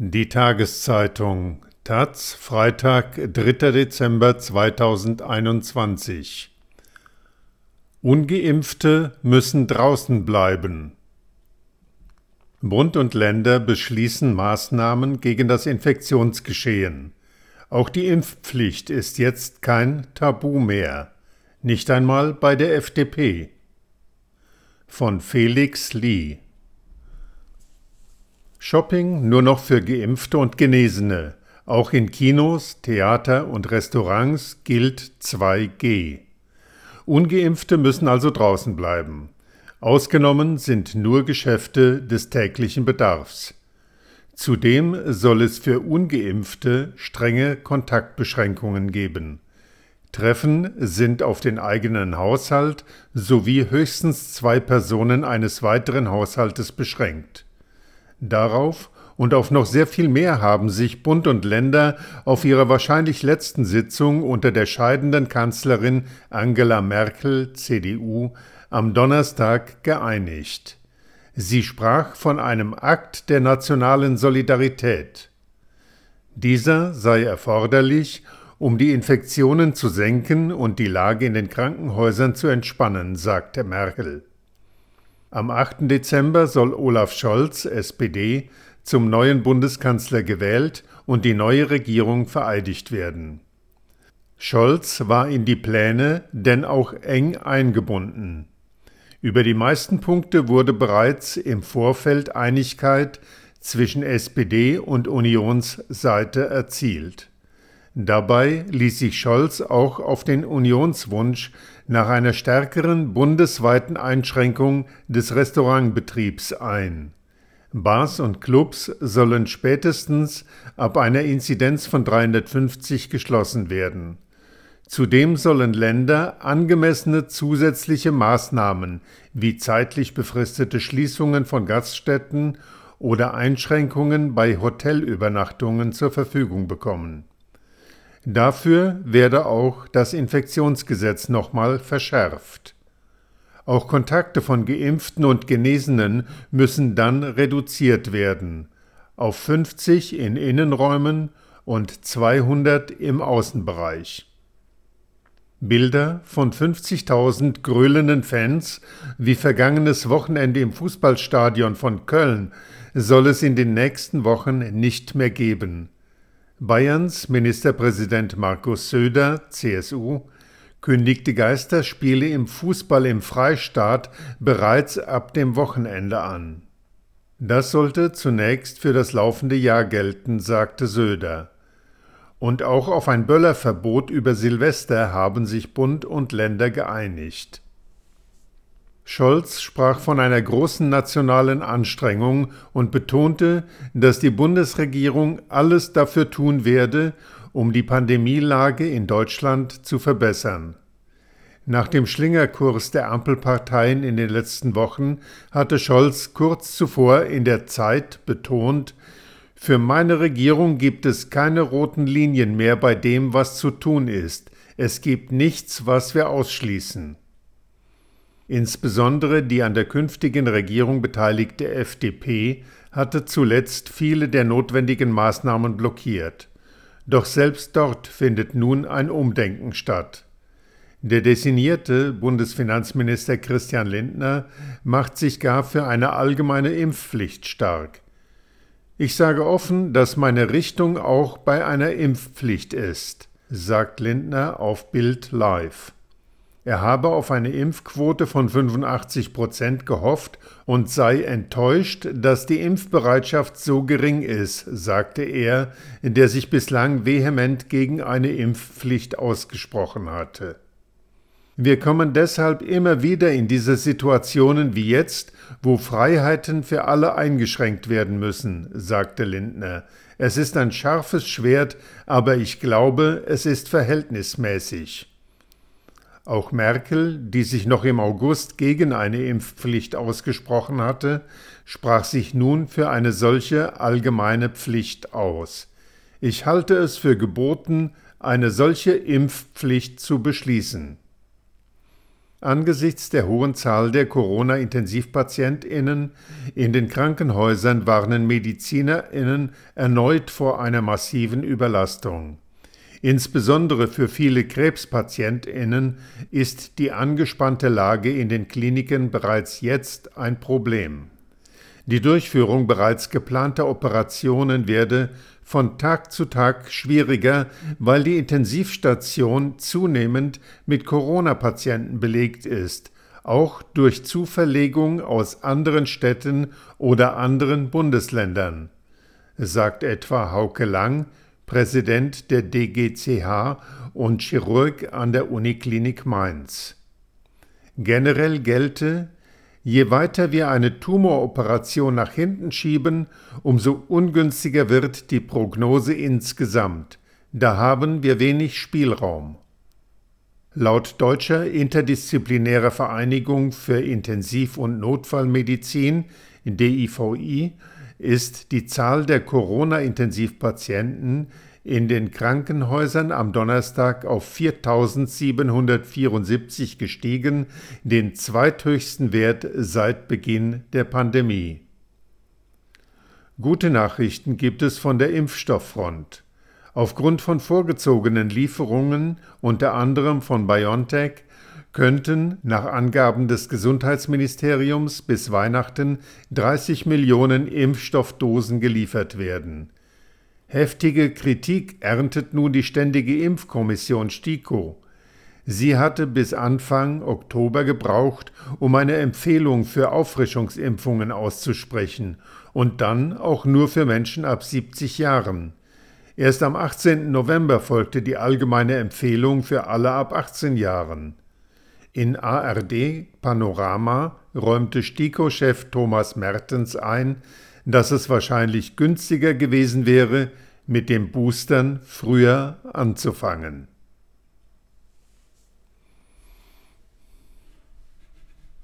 Die Tageszeitung Taz, Freitag, 3. Dezember 2021. Ungeimpfte müssen draußen bleiben. Bund und Länder beschließen Maßnahmen gegen das Infektionsgeschehen. Auch die Impfpflicht ist jetzt kein Tabu mehr, nicht einmal bei der FDP. Von Felix Lee Shopping nur noch für Geimpfte und Genesene. Auch in Kinos, Theater und Restaurants gilt 2G. Ungeimpfte müssen also draußen bleiben. Ausgenommen sind nur Geschäfte des täglichen Bedarfs. Zudem soll es für ungeimpfte strenge Kontaktbeschränkungen geben. Treffen sind auf den eigenen Haushalt sowie höchstens zwei Personen eines weiteren Haushaltes beschränkt. Darauf und auf noch sehr viel mehr haben sich Bund und Länder auf ihrer wahrscheinlich letzten Sitzung unter der scheidenden Kanzlerin Angela Merkel, CDU, am Donnerstag geeinigt. Sie sprach von einem Akt der nationalen Solidarität. Dieser sei erforderlich, um die Infektionen zu senken und die Lage in den Krankenhäusern zu entspannen, sagte Merkel. Am 8. Dezember soll Olaf Scholz, SPD, zum neuen Bundeskanzler gewählt und die neue Regierung vereidigt werden. Scholz war in die Pläne denn auch eng eingebunden. Über die meisten Punkte wurde bereits im Vorfeld Einigkeit zwischen SPD und Unionsseite erzielt. Dabei ließ sich Scholz auch auf den Unionswunsch nach einer stärkeren bundesweiten Einschränkung des Restaurantbetriebs ein. Bars und Clubs sollen spätestens ab einer Inzidenz von 350 geschlossen werden. Zudem sollen Länder angemessene zusätzliche Maßnahmen wie zeitlich befristete Schließungen von Gaststätten oder Einschränkungen bei Hotelübernachtungen zur Verfügung bekommen Dafür werde auch das Infektionsgesetz nochmal verschärft. Auch Kontakte von Geimpften und Genesenen müssen dann reduziert werden auf 50 in Innenräumen und 200 im Außenbereich. Bilder von 50.000 grölenden Fans wie vergangenes Wochenende im Fußballstadion von Köln soll es in den nächsten Wochen nicht mehr geben. Bayerns Ministerpräsident Markus Söder, CSU, kündigte Geisterspiele im Fußball im Freistaat bereits ab dem Wochenende an. Das sollte zunächst für das laufende Jahr gelten, sagte Söder. Und auch auf ein Böllerverbot über Silvester haben sich Bund und Länder geeinigt. Scholz sprach von einer großen nationalen Anstrengung und betonte, dass die Bundesregierung alles dafür tun werde, um die Pandemielage in Deutschland zu verbessern. Nach dem Schlingerkurs der Ampelparteien in den letzten Wochen hatte Scholz kurz zuvor in der Zeit betont, für meine Regierung gibt es keine roten Linien mehr bei dem, was zu tun ist. Es gibt nichts, was wir ausschließen. Insbesondere die an der künftigen Regierung beteiligte FDP hatte zuletzt viele der notwendigen Maßnahmen blockiert. Doch selbst dort findet nun ein Umdenken statt. Der designierte Bundesfinanzminister Christian Lindner macht sich gar für eine allgemeine Impfpflicht stark. Ich sage offen, dass meine Richtung auch bei einer Impfpflicht ist, sagt Lindner auf Bild Live. Er habe auf eine Impfquote von 85 Prozent gehofft und sei enttäuscht, dass die Impfbereitschaft so gering ist, sagte er, der sich bislang vehement gegen eine Impfpflicht ausgesprochen hatte. Wir kommen deshalb immer wieder in diese Situationen wie jetzt, wo Freiheiten für alle eingeschränkt werden müssen, sagte Lindner. Es ist ein scharfes Schwert, aber ich glaube, es ist verhältnismäßig. Auch Merkel, die sich noch im August gegen eine Impfpflicht ausgesprochen hatte, sprach sich nun für eine solche allgemeine Pflicht aus. Ich halte es für geboten, eine solche Impfpflicht zu beschließen. Angesichts der hohen Zahl der Corona-Intensivpatientinnen in den Krankenhäusern warnen Medizinerinnen erneut vor einer massiven Überlastung. Insbesondere für viele Krebspatientinnen ist die angespannte Lage in den Kliniken bereits jetzt ein Problem. Die Durchführung bereits geplanter Operationen werde von Tag zu Tag schwieriger, weil die Intensivstation zunehmend mit Corona-Patienten belegt ist, auch durch Zuverlegung aus anderen Städten oder anderen Bundesländern, sagt etwa Hauke Lang, Präsident der DGCH und Chirurg an der Uniklinik Mainz. Generell gelte, Je weiter wir eine Tumoroperation nach hinten schieben, umso ungünstiger wird die Prognose insgesamt. Da haben wir wenig Spielraum. Laut Deutscher Interdisziplinärer Vereinigung für Intensiv- und Notfallmedizin DIVI ist die Zahl der Corona-Intensivpatienten in den Krankenhäusern am Donnerstag auf 4.774 gestiegen, den zweithöchsten Wert seit Beginn der Pandemie. Gute Nachrichten gibt es von der Impfstofffront. Aufgrund von vorgezogenen Lieferungen, unter anderem von BioNTech, könnten nach Angaben des Gesundheitsministeriums bis Weihnachten 30 Millionen Impfstoffdosen geliefert werden. Heftige Kritik erntet nun die Ständige Impfkommission STIKO. Sie hatte bis Anfang Oktober gebraucht, um eine Empfehlung für Auffrischungsimpfungen auszusprechen und dann auch nur für Menschen ab 70 Jahren. Erst am 18. November folgte die allgemeine Empfehlung für alle ab 18 Jahren. In ARD Panorama räumte STIKO-Chef Thomas Mertens ein, dass es wahrscheinlich günstiger gewesen wäre, mit dem Boostern früher anzufangen.